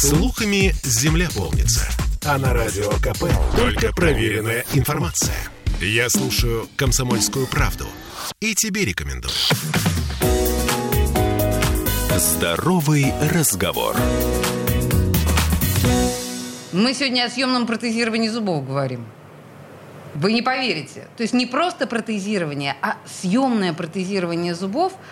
Слухами земля полнится. А на радио КП только проверенная информация. Я слушаю «Комсомольскую правду» и тебе рекомендую. Здоровый разговор. Мы сегодня о съемном протезировании зубов говорим. Вы не поверите. То есть не просто протезирование, а съемное протезирование зубов –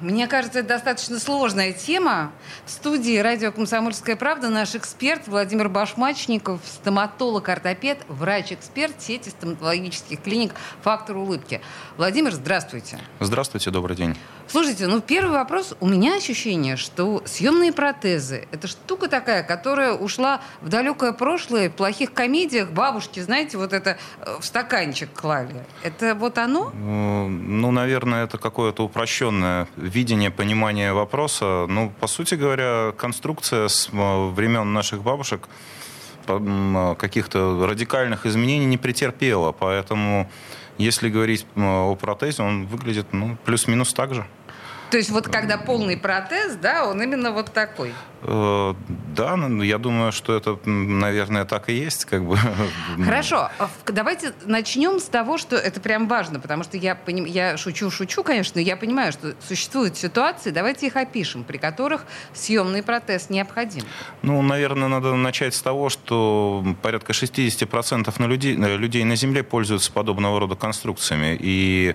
мне кажется, это достаточно сложная тема. В студии радио «Комсомольская правда» наш эксперт Владимир Башмачников, стоматолог-ортопед, врач-эксперт сети стоматологических клиник «Фактор улыбки». Владимир, здравствуйте. Здравствуйте, добрый день. Слушайте, ну первый вопрос. У меня ощущение, что съемные протезы – это штука такая, которая ушла в далекое прошлое, в плохих комедиях бабушки, знаете, вот это э, в стаканчик клали. Это вот оно? Ну, наверное, это какое-то упрощенное видение, понимание вопроса. Ну, по сути говоря, конструкция с э, времен наших бабушек каких-то радикальных изменений не претерпела, поэтому если говорить о протезе, он выглядит ну, плюс-минус так же. То есть вот когда полный протез, да, он именно вот такой. Э, да, ну, я думаю, что это, наверное, так и есть. Как бы. Хорошо, а давайте начнем с того, что это прям важно, потому что я, поним... я шучу, шучу, конечно, но я понимаю, что существуют ситуации, давайте их опишем, при которых съемный протез необходим. Ну, наверное, надо начать с того, что порядка 60% на людей, людей на Земле пользуются подобного рода конструкциями. И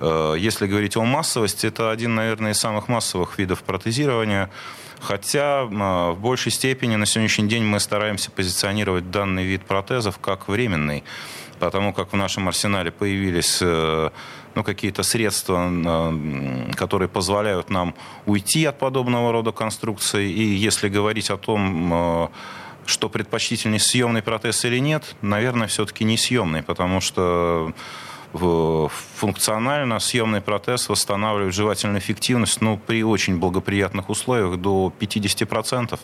э, если говорить о массовости, это один, наверное, из самых массовых видов протезирования. Хотя в большей степени на сегодняшний день мы стараемся позиционировать данный вид протезов как временный, потому как в нашем арсенале появились э, ну, какие-то средства, которые позволяют нам уйти от подобного рода конструкции. И если говорить о том, э, что предпочтительнее съемный протез или нет, наверное, все-таки не съемный, потому что функционально съемный протез восстанавливает жевательную эффективность ну, при очень благоприятных условиях до 50%.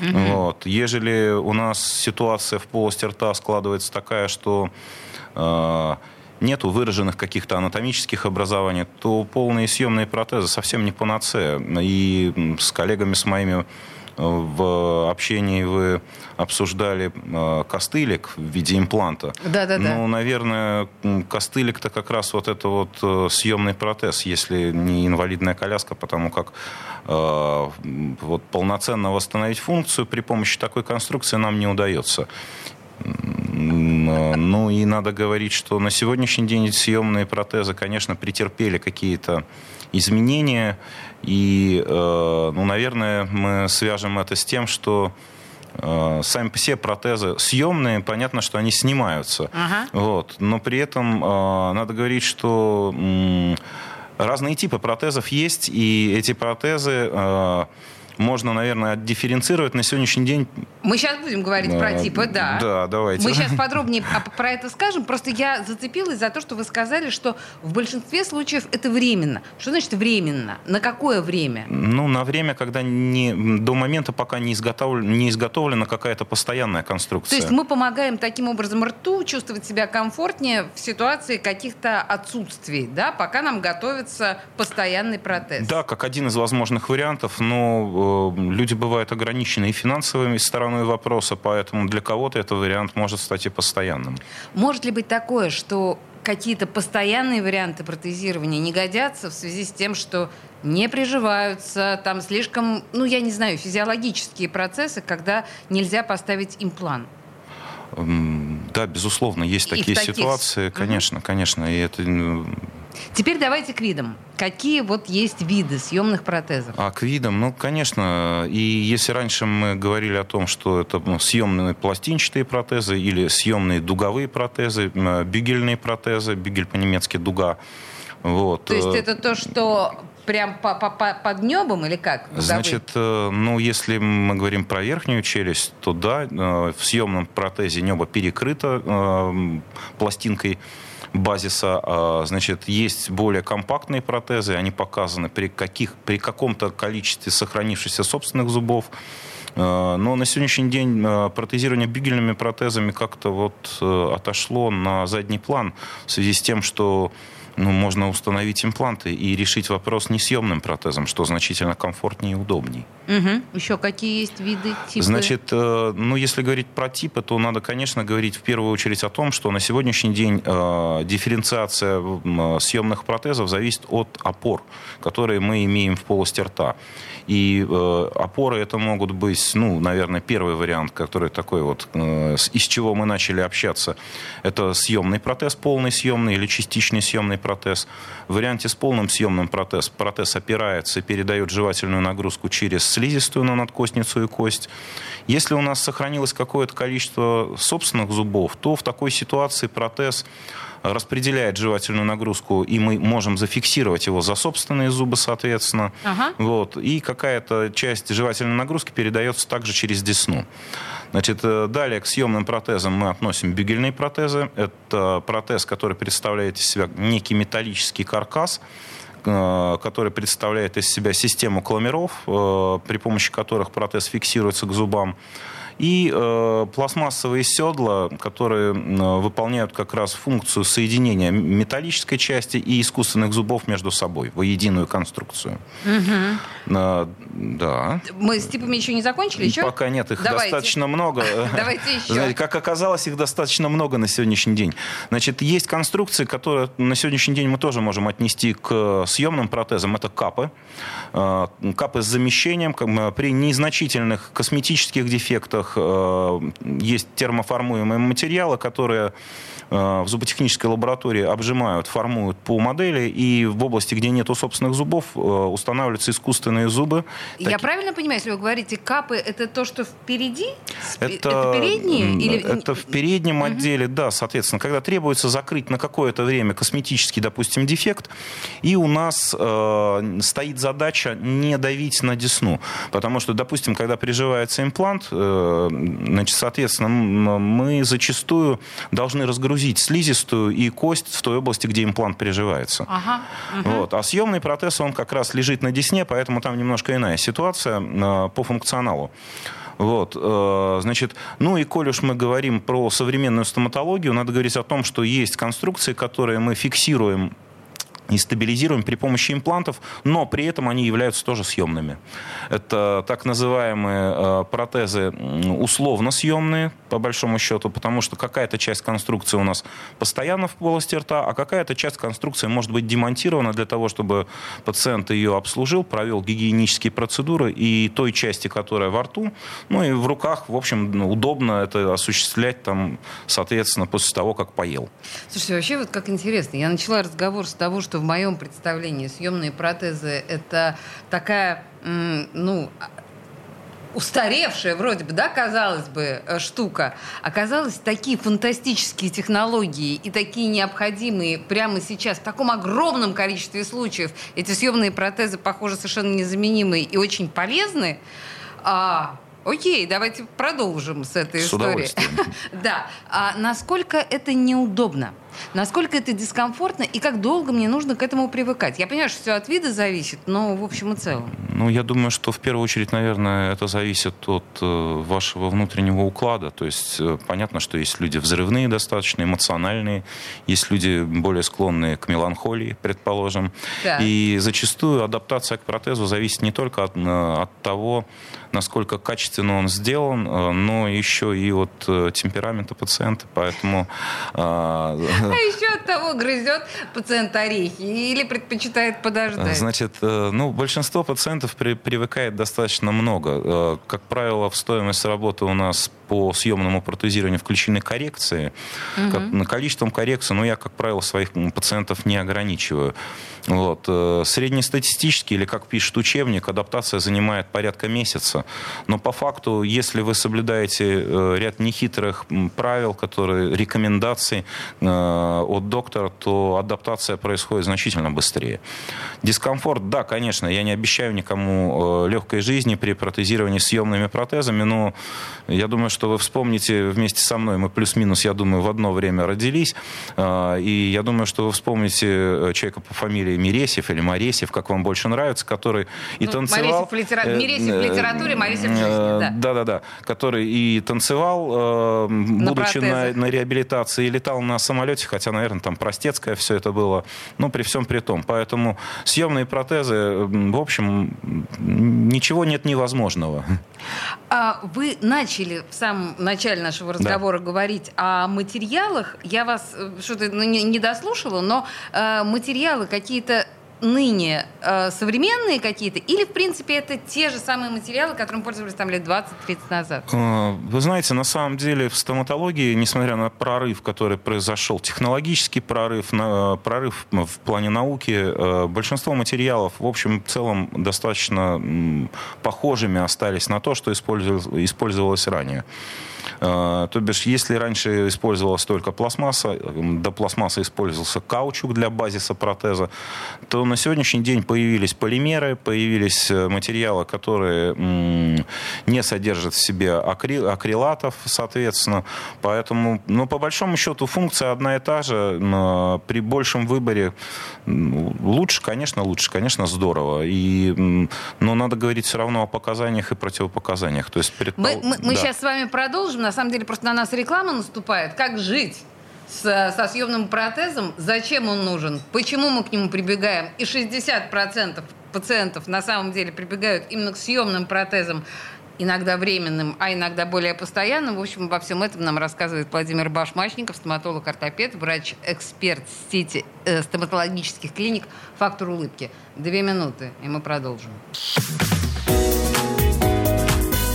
Угу. Вот. Ежели у нас ситуация в полости рта складывается такая, что э, нету выраженных каких-то анатомических образований, то полные съемные протезы совсем не панацея. И с коллегами с моими в общении вы обсуждали э, костылик в виде импланта. Да, да, да. Ну, наверное, костылик-то как раз вот это вот э, съемный протез, если не инвалидная коляска, потому как э, вот полноценно восстановить функцию при помощи такой конструкции нам не удается. Ну и надо говорить, что на сегодняшний день съемные протезы, конечно, претерпели какие-то изменения. И, э, ну, наверное, мы свяжем это с тем, что э, сами себе протезы съемные, понятно, что они снимаются. Ага. Вот. Но при этом э, надо говорить, что разные типы протезов есть, и эти протезы можно, наверное, дифференцировать на сегодняшний день. Мы сейчас будем говорить а, про типы, да. Да, давайте. Мы сейчас подробнее про это скажем. Просто я зацепилась за то, что вы сказали, что в большинстве случаев это временно. Что значит временно? На какое время? Ну, на время, когда не, до момента, пока не, изготовлена, не изготовлена какая-то постоянная конструкция. То есть мы помогаем таким образом рту чувствовать себя комфортнее в ситуации каких-то отсутствий, да, пока нам готовится постоянный протез. Да, как один из возможных вариантов, но люди бывают ограничены и финансовыми стороной вопроса, поэтому для кого-то этот вариант может стать и постоянным. Может ли быть такое, что какие-то постоянные варианты протезирования не годятся в связи с тем, что не приживаются, там слишком, ну, я не знаю, физиологические процессы, когда нельзя поставить имплант? Да, безусловно, есть и такие таких... ситуации, конечно, угу. конечно, и это Теперь давайте к видам. Какие вот есть виды съемных протезов? А к видам, ну, конечно, и если раньше мы говорили о том, что это ну, съемные пластинчатые протезы или съемные дуговые протезы, бюгельные протезы, бюгель по-немецки дуга, вот. То есть э, это то, что прям по, по, по, под небом или как? Дуговые? Значит, э, ну, если мы говорим про верхнюю челюсть, то да, э, в съемном протезе небо перекрыто пластинкой базиса. А, значит, есть более компактные протезы, они показаны при, каких, при каком-то количестве сохранившихся собственных зубов. А, но на сегодняшний день а, протезирование бюгельными протезами как-то вот э, отошло на задний план в связи с тем, что ну, можно установить импланты и решить вопрос несъемным протезом, что значительно комфортнее и удобнее. Угу. Еще какие есть виды, типы? Значит, э, ну, если говорить про типы, то надо, конечно, говорить в первую очередь о том, что на сегодняшний день э, дифференциация э, съемных протезов зависит от опор, которые мы имеем в полости рта. И опоры это могут быть, ну, наверное, первый вариант, который такой вот, из чего мы начали общаться, это съемный протез, полный съемный или частичный съемный протез. В варианте с полным съемным протез, протез опирается и передает жевательную нагрузку через слизистую на надкостницу и кость. Если у нас сохранилось какое-то количество собственных зубов, то в такой ситуации протез распределяет жевательную нагрузку, и мы можем зафиксировать его за собственные зубы, соответственно. Ага. Вот. И какая-то часть жевательной нагрузки передается также через десну. Значит, э, далее к съемным протезам мы относим бюгельные протезы. Это протез, который представляет из себя некий металлический каркас, э, который представляет из себя систему кламеров, э, при помощи которых протез фиксируется к зубам и э, пластмассовые седла, которые э, выполняют как раз функцию соединения металлической части и искусственных зубов между собой в единую конструкцию. Угу. Э, да. Мы с типами еще не закончили? Еще? Пока нет, их Давайте. достаточно много. Давайте еще. Как оказалось, их достаточно много на сегодняшний день. Значит, есть конструкции, которые на сегодняшний день мы тоже можем отнести к съемным протезам. Это капы. Э, капы с замещением при незначительных косметических дефектах, э, есть термоформуемые материалы, которые э, в зуботехнической лаборатории обжимают, формуют по модели, и в области, где нет собственных зубов, устанавливаются искусственные зубы. Я так... правильно понимаю, если вы говорите капы, это то, что впереди? Это, это передние? Или... Это в переднем угу. отделе, да, соответственно, когда требуется закрыть на какое-то время косметический, допустим, дефект, и у нас э, стоит задача не давить на десну, потому что, допустим, когда приживается имплант, э, значит, соответственно, мы зачастую должны разгрузить слизистую и кость в той области, где имплант приживается. Ага, угу. вот. А съемный протез, он как раз лежит на десне, поэтому там немножко иная ситуация э, по функционалу. Вот, э, значит, ну и коль уж мы говорим про современную стоматологию, надо говорить о том, что есть конструкции, которые мы фиксируем и стабилизируем при помощи имплантов, но при этом они являются тоже съемными. Это так называемые э, протезы условно съемные, по большому счету, потому что какая-то часть конструкции у нас постоянно в полости рта, а какая-то часть конструкции может быть демонтирована для того, чтобы пациент ее обслужил, провел гигиенические процедуры, и той части, которая во рту, ну и в руках, в общем, удобно это осуществлять там, соответственно, после того, как поел. Слушайте, вообще вот как интересно, я начала разговор с того, что в моем представлении съемные протезы это такая, ну, устаревшая вроде бы, да, казалось бы, э, штука, оказалось такие фантастические технологии и такие необходимые прямо сейчас в таком огромном количестве случаев. Эти съемные протезы, похоже, совершенно незаменимые и очень полезны. А, Окей, давайте продолжим с этой с историей. Да. А насколько это неудобно? Насколько это дискомфортно и как долго мне нужно к этому привыкать? Я понимаю, что все от вида зависит, но в общем и целом. Ну, я думаю, что в первую очередь, наверное, это зависит от э, вашего внутреннего уклада. То есть э, понятно, что есть люди взрывные достаточно, эмоциональные, есть люди более склонные к меланхолии, предположим. Да. И зачастую адаптация к протезу зависит не только от, э, от того, насколько качественно он сделан, но еще и от темперамента пациента. Поэтому а еще от того, грызет пациент орехи или предпочитает подождать? Значит, э, ну, большинство пациентов при, привыкает достаточно много. Э, как правило, в стоимость работы у нас по съемному протезированию включены коррекции. Угу. Как, количеством коррекций, ну, я, как правило, своих пациентов не ограничиваю. Вот. Э, среднестатистически, или как пишет учебник, адаптация занимает порядка месяца. Но по факту, если вы соблюдаете ряд нехитрых правил, которые, рекомендаций, Э, от доктора, то адаптация происходит значительно быстрее. Дискомфорт, да, конечно, я не обещаю никому э, легкой жизни при протезировании съемными протезами, но я думаю, что вы вспомните вместе со мной, мы плюс-минус, я думаю, в одно время родились, и я думаю, что вы вспомните человека по фамилии Мересев или Моресев, как вам больше нравится, который и ну, танцевал... Моресев в, литера... Мересев в литературе, Моресев в жизни, да. Да-да-да, который и танцевал, на будучи на, на реабилитации, и летал на самолете, хотя, наверное, там простецкое все это было, но при всем при том. Поэтому съемные протезы, в общем, ничего нет невозможного. А вы начали в самом начале нашего разговора да. говорить о материалах. Я вас э, что-то ну, не дослушала, но э, материалы какие-то ныне э, современные какие-то, или, в принципе, это те же самые материалы, которым пользовались там лет 20-30 назад? Э, вы знаете, на самом деле в стоматологии, несмотря на прорыв, который произошел, технологический прорыв, на, прорыв в плане науки, э, большинство материалов, в общем, в целом, достаточно похожими остались на то, что использовалось, использовалось ранее. Э, то бишь, если раньше использовалась только пластмасса, до пластмассы использовался каучук для базиса протеза, то на сегодняшний день появились полимеры, появились э, материалы, которые не содержат в себе акрилатов, соответственно. Поэтому, ну, по большому счету, функция одна и та же. Но при большем выборе лучше, конечно, лучше, конечно, здорово. И, но надо говорить все равно о показаниях и противопоказаниях. То есть, предпол... Мы, мы, мы да. сейчас с вами продолжим на самом деле просто на нас реклама наступает. Как жить? со съемным протезом, зачем он нужен, почему мы к нему прибегаем. И 60% пациентов на самом деле прибегают именно к съемным протезам, иногда временным, а иногда более постоянным. В общем, обо всем этом нам рассказывает Владимир Башмачников, стоматолог-ортопед, врач-эксперт сети э, стоматологических клиник «Фактор улыбки». Две минуты, и мы продолжим.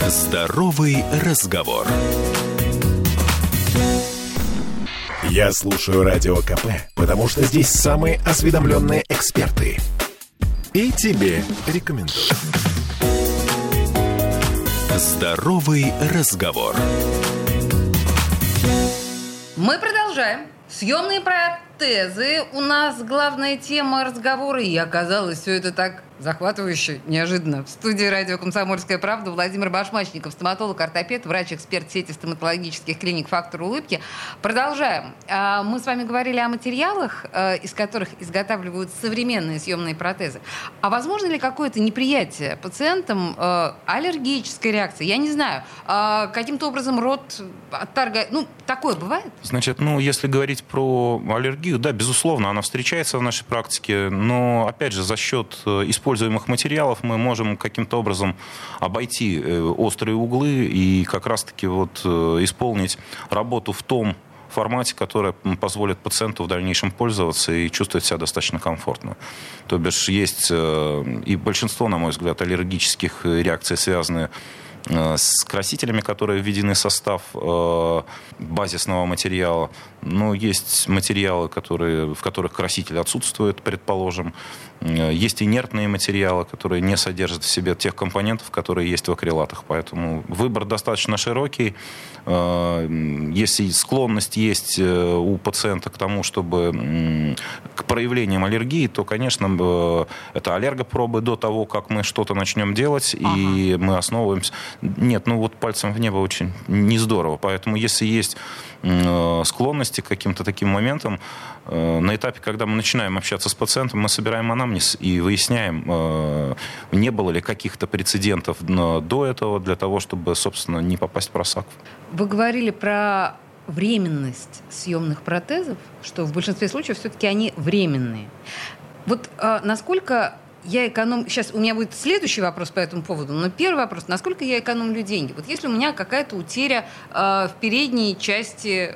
Здоровый разговор. Я слушаю радио КП, потому что здесь самые осведомленные эксперты. И тебе рекомендую. Здоровый разговор. Мы продолжаем. Съемные протезы. У нас главная тема разговора. И оказалось, все это так захватывающе, неожиданно. В студии радио «Комсомольская правда» Владимир Башмачников, стоматолог, ортопед, врач-эксперт сети стоматологических клиник «Фактор улыбки». Продолжаем. А, мы с вами говорили о материалах, э, из которых изготавливают современные съемные протезы. А возможно ли какое-то неприятие пациентам, э, аллергическая реакция? Я не знаю. А, каким-то образом рот отторгает? Ну, такое бывает? Значит, ну, если говорить про аллергию, да, безусловно, она встречается в нашей практике, но, опять же, за счет использования используемых материалов мы можем каким-то образом обойти э, острые углы и как раз-таки вот э, исполнить работу в том формате, который позволит пациенту в дальнейшем пользоваться и чувствовать себя достаточно комфортно. То бишь есть э, и большинство, на мой взгляд, аллергических реакций, связанные с красителями, которые введены в состав базисного материала. Но есть материалы, которые, в которых краситель отсутствует, предположим. Э, есть инертные материалы, которые не содержат в себе тех компонентов, которые есть в акрилатах. Поэтому выбор достаточно широкий. Э, если склонность есть э, у пациента к тому, чтобы к проявлениям аллергии, то, конечно, это аллергопробы до того, как мы что-то начнем делать, ага. и мы основываемся. Нет, ну вот пальцем в небо очень не здорово. Поэтому если есть склонности к каким-то таким моментам, на этапе, когда мы начинаем общаться с пациентом, мы собираем анамнез и выясняем, э, не было ли каких-то прецедентов до этого для того, чтобы, собственно, не попасть в просак. Вы говорили про временность съемных протезов, что в большинстве случаев все-таки они временные. Вот э, насколько я эконом... Сейчас у меня будет следующий вопрос по этому поводу, но первый вопрос, насколько я экономлю деньги? Вот если у меня какая-то утеря э, в передней части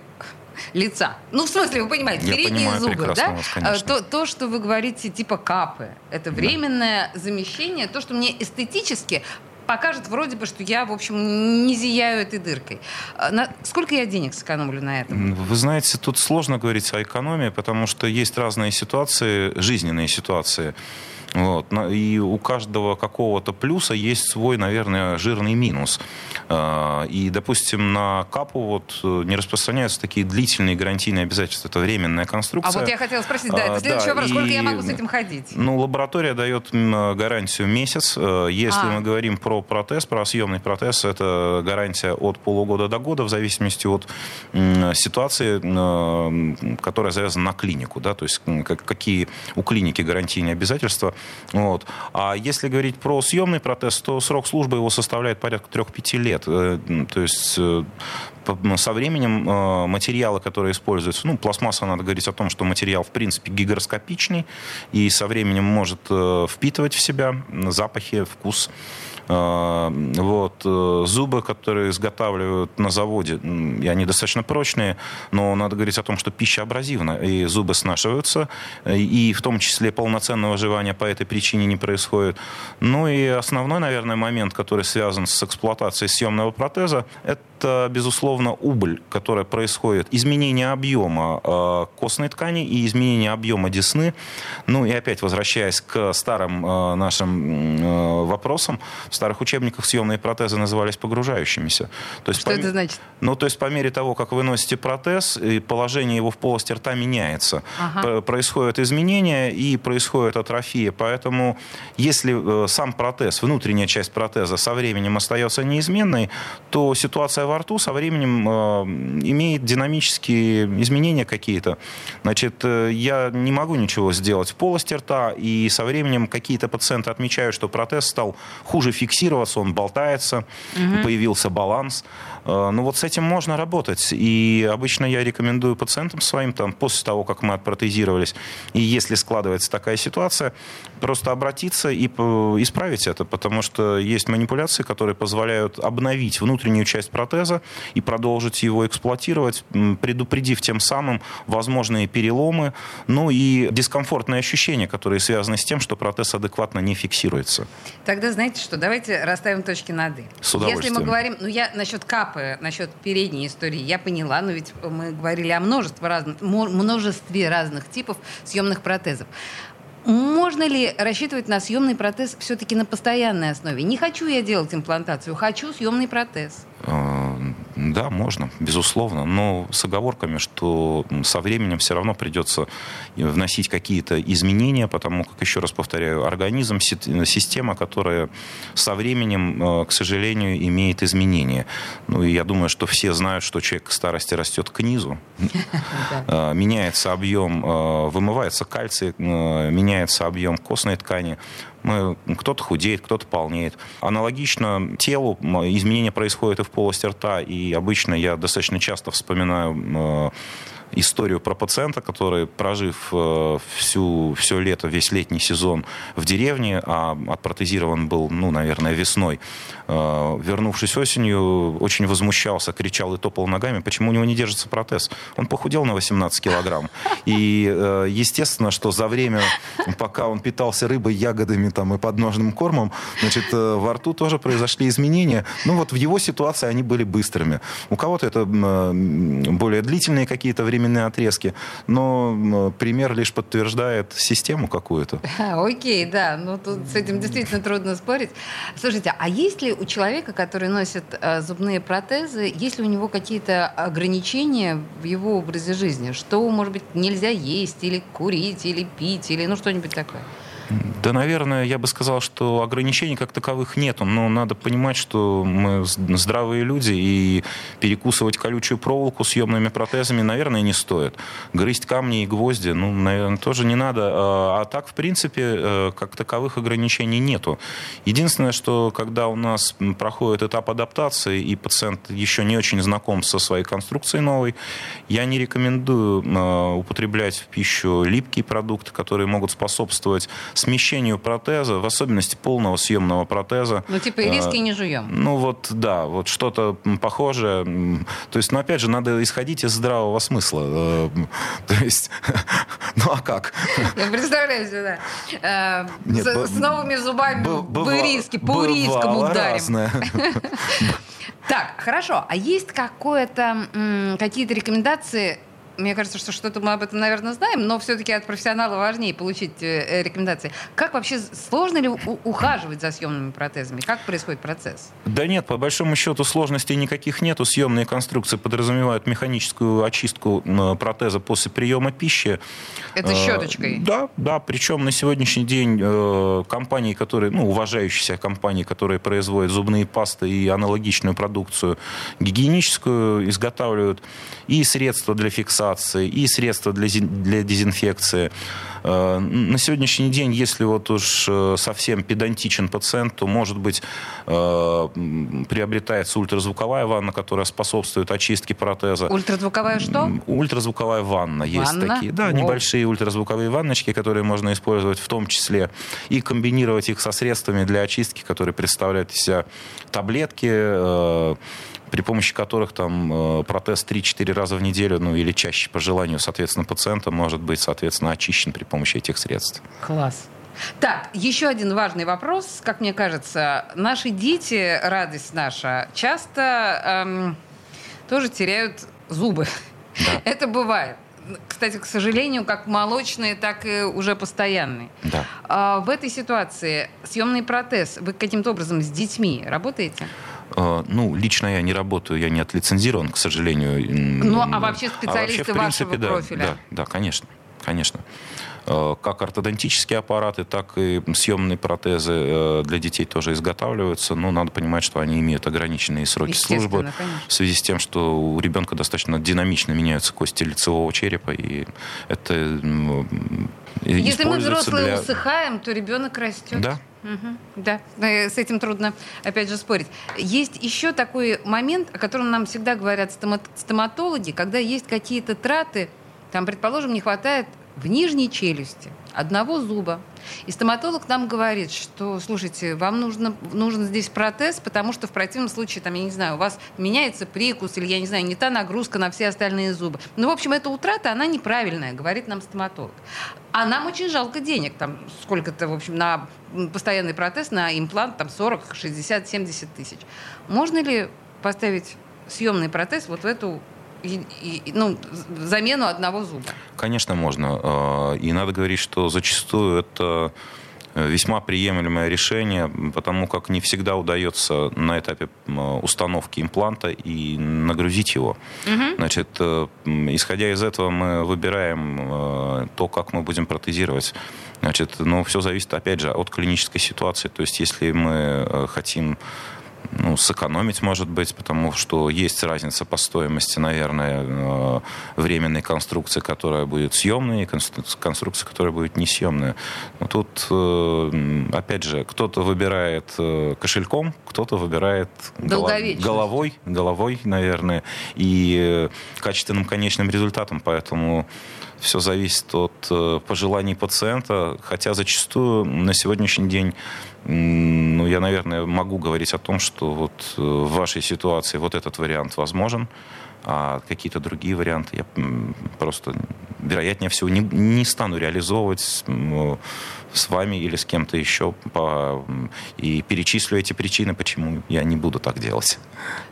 лица. Ну, в смысле, вы понимаете, Я передние зубы, да? Вас, а, то, то, что вы говорите, типа капы, это временное да. замещение, то, что мне эстетически покажет вроде бы, что я, в общем, не зияю этой дыркой. А, на... Сколько я денег сэкономлю на этом? Вы знаете, тут сложно говорить о экономии, потому что есть разные ситуации, жизненные ситуации. Вот. И у каждого какого-то плюса есть свой, наверное, жирный минус. А, и, допустим, на капу вот э, не распространяются такие длительные гарантийные обязательства. Это временная конструкция. А вот я хотела спросить, да, это следующий да, вопрос. Сколько я могу с этим ходить? Ну, лаборатория дает гарантию месяц. Э, если а. мы говорим про протез, про съемный протез, это гарантия от полугода до года, в зависимости от ситуации, которая завязана на клинику. Да? То есть какие у клиники гарантийные обязательства. Вот. А если говорить про съемный протез, то срок службы его составляет порядка 3-5 лет. Э, то есть э, со временем э, материалы, которые используются, ну, пластмасса, надо говорить о том, что материал, в принципе, гигроскопичный, и со временем может впитывать в себя запахи, вкус. А, вот. Э, зубы, которые изготавливают на заводе, и они достаточно прочные, но надо говорить о том, что пища абразивна, и зубы снашиваются, и в том числе полноценного жевания по этой причине не происходит. Ну и основной, наверное, момент, который связан с эксплуатацией съемного протеза, это, безусловно, убыль, которая происходит, изменение объема э, костной ткани и изменение объема десны. Ну и опять возвращаясь к старым э, нашим вопросам, старых учебниках съемные протезы назывались погружающимися. То есть Что по... это значит? Ну, то есть по мере того, как вы носите протез, и положение его в полости рта меняется. Ага. Происходят изменения и происходит атрофия. Поэтому если э, сам протез, внутренняя часть протеза со временем остается неизменной, то ситуация во рту со временем э, имеет динамические изменения какие-то. Значит, э, я не могу ничего сделать в полости рта, и со временем какие-то пациенты отмечают, что протез стал хуже фиксировать фиксироваться, он болтается, угу. появился баланс. Э, ну вот с этим можно работать. И обычно я рекомендую пациентам своим, там, после того, как мы отпротезировались, и если складывается такая ситуация, просто обратиться и исправить это, потому что есть манипуляции, которые позволяют обновить внутреннюю часть протеза и продолжить его эксплуатировать, предупредив тем самым возможные переломы, ну и дискомфортные ощущения, которые связаны с тем, что протез адекватно не фиксируется. Тогда знаете что, давайте расставим точки над «и». С. Если мы говорим, ну я насчет капы, насчет передней истории, я поняла, но ведь мы говорили о множестве разных, множестве разных типов съемных протезов. Можно ли рассчитывать на съемный протез все-таки на постоянной основе? Не хочу я делать имплантацию, хочу съемный протез. Да, можно, безусловно, но с оговорками, что со временем все равно придется вносить какие-то изменения, потому как, еще раз повторяю, организм, система, которая со временем, э, к сожалению, имеет изменения. Ну, и я думаю, что все знают, что человек к старости растет к низу, э, меняется объем, э, вымывается кальций, меняется объем костной ткани, кто-то худеет, кто-то полнеет. Аналогично телу изменения происходят и в полости рта, и обычно я достаточно часто вспоминаю историю про пациента, который, прожив э, всю, все лето, весь летний сезон в деревне, а отпротезирован был, ну, наверное, весной, э, вернувшись осенью, очень возмущался, кричал и топал ногами, почему у него не держится протез. Он похудел на 18 килограмм. И, э, естественно, что за время, пока он питался рыбой, ягодами там, и подножным кормом, значит, во рту тоже произошли изменения. Ну, вот в его ситуации они были быстрыми. У кого-то это более длительные какие-то времена, временные отрезки. Но пример лишь подтверждает систему какую-то. Окей, да. Ну, тут с этим действительно трудно спорить. Слушайте, а есть ли у человека, который носит э, зубные протезы, есть ли у него какие-то ограничения в его образе жизни? Что, может быть, нельзя есть или курить, или пить, или ну что-нибудь такое? Да, наверное, я бы сказал, что ограничений как таковых нету, но надо понимать, что мы здравые люди, и перекусывать колючую проволоку съемными протезами, наверное, не стоит. Грызть камни и гвозди, ну, наверное, тоже не надо. А, а так, в принципе, э, как таковых ограничений нету. Единственное, что когда у нас проходит этап адаптации, и пациент еще не очень знаком со своей конструкцией новой, я не рекомендую э, употреблять в пищу липкие продукты, которые могут способствовать смещению протеза, в особенности полного съемного протеза. Ну, типа ириски а, не жуем. Ну, вот, да, вот что-то похожее. То есть, ну, опять же, надо исходить из здравого смысла. Э, то есть, ну, а как? Я представляю себе, да. Э, с, новыми зубами в ириске, по ирискам ударим. Так, хорошо. А есть какое-то, какие-то рекомендации мне кажется, что что-то мы об этом, наверное, знаем, но все-таки от профессионала важнее получить э, рекомендации. Как вообще сложно ли ухаживать за съемными протезами? Как происходит процесс? Да нет, по большому счету сложностей никаких нету. Съемные конструкции подразумевают механическую очистку протеза после приема пищи. Это щеточкой? Да, да. Причем на сегодняшний день э, компании, которые, ну, уважающиеся компании, которые производят зубные пасты и аналогичную продукцию гигиеническую, изготавливают и средства для фиксации, и средства для, для дезинфекции. Э, на сегодняшний день, если вот уж э, совсем педантичен пациент, то, может быть, э, приобретается ультразвуковая ванна, которая способствует очистке протеза. Ультразвуковая что? Ультразвуковая ванна. Есть ванна? такие. Да, О. небольшие ультразвуковые ванночки, которые можно использовать в том числе и комбинировать их со средствами для очистки, которые представляют из себя таблетки, при помощи которых там э, протез 3-4 раза в неделю, ну или чаще по желанию, соответственно, пациента может быть, соответственно, очищен при помощи этих средств. Класс. Так, еще один важный вопрос, как мне кажется. Наши дети, радость наша, часто эм, тоже теряют зубы. Да. Это бывает. Кстати, к сожалению, как молочные, так и уже постоянные. Да. А в этой ситуации съемный протез, вы каким-то образом с детьми работаете? А, ну, лично я не работаю, я не отлицензирован, к сожалению. Ну, а вообще специалисты а вообще, вашего принципе, профиля? Да, да, конечно, конечно. А, как ортодонтические аппараты, так и съемные протезы э, для детей тоже изготавливаются. Но надо понимать, что они имеют ограниченные сроки службы конечно. в связи с тем, что у ребенка достаточно динамично меняются кости лицевого черепа, и это Если мы взрослые для... усыхаем, то ребенок растет. Да, Угу, да, с этим трудно, опять же, спорить. Есть еще такой момент, о котором нам всегда говорят стоматологи, когда есть какие-то траты, там, предположим, не хватает в нижней челюсти одного зуба. И стоматолог нам говорит, что, слушайте, вам нужно, нужен здесь протез, потому что в противном случае, там, я не знаю, у вас меняется прикус или, я не знаю, не та нагрузка на все остальные зубы. Ну, в общем, эта утрата, она неправильная, говорит нам стоматолог. А нам очень жалко денег, там, сколько-то, в общем, на постоянный протез, на имплант, там, 40, 60, 70 тысяч. Можно ли поставить съемный протез вот в эту и, и, ну, замену одного зуба? Конечно, можно. А, и надо говорить, что зачастую это э, весьма приемлемое решение, потому как не всегда удается на этапе установки импланта и нагрузить его. Угу. Значит, э, исходя из этого, мы выбираем э, то, как мы будем протезировать. Значит, ну, все зависит, опять же, от клинической ситуации. То есть, если мы хотим ну, сэкономить, может быть, потому что есть разница по стоимости, наверное, э, временной конструкции, которая будет съемной, и конструкции, которая будет несъемная. Но тут, э, опять же, кто-то выбирает э, кошельком, кто-то выбирает головой, головой, наверное, и качественным конечным результатом, поэтому все зависит от пожеланий пациента, хотя зачастую на сегодняшний день ну, я, наверное, могу говорить о том, что вот э, в вашей ситуации вот этот вариант возможен, а какие-то другие варианты я просто, вероятнее всего, не, не стану реализовывать с, с вами или с кем-то еще по, и перечислю эти причины, почему я не буду так делать.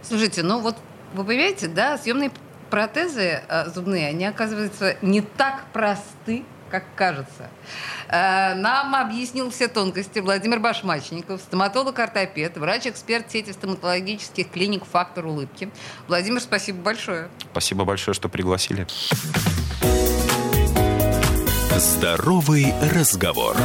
Слушайте, ну вот вы понимаете, да, съемные протезы э, зубные, они, оказываются, не так просты, как кажется. Э, нам объяснил все тонкости Владимир Башмачников, стоматолог-ортопед, врач-эксперт сети стоматологических клиник «Фактор улыбки». Владимир, спасибо большое. Спасибо большое, что пригласили. Здоровый разговор.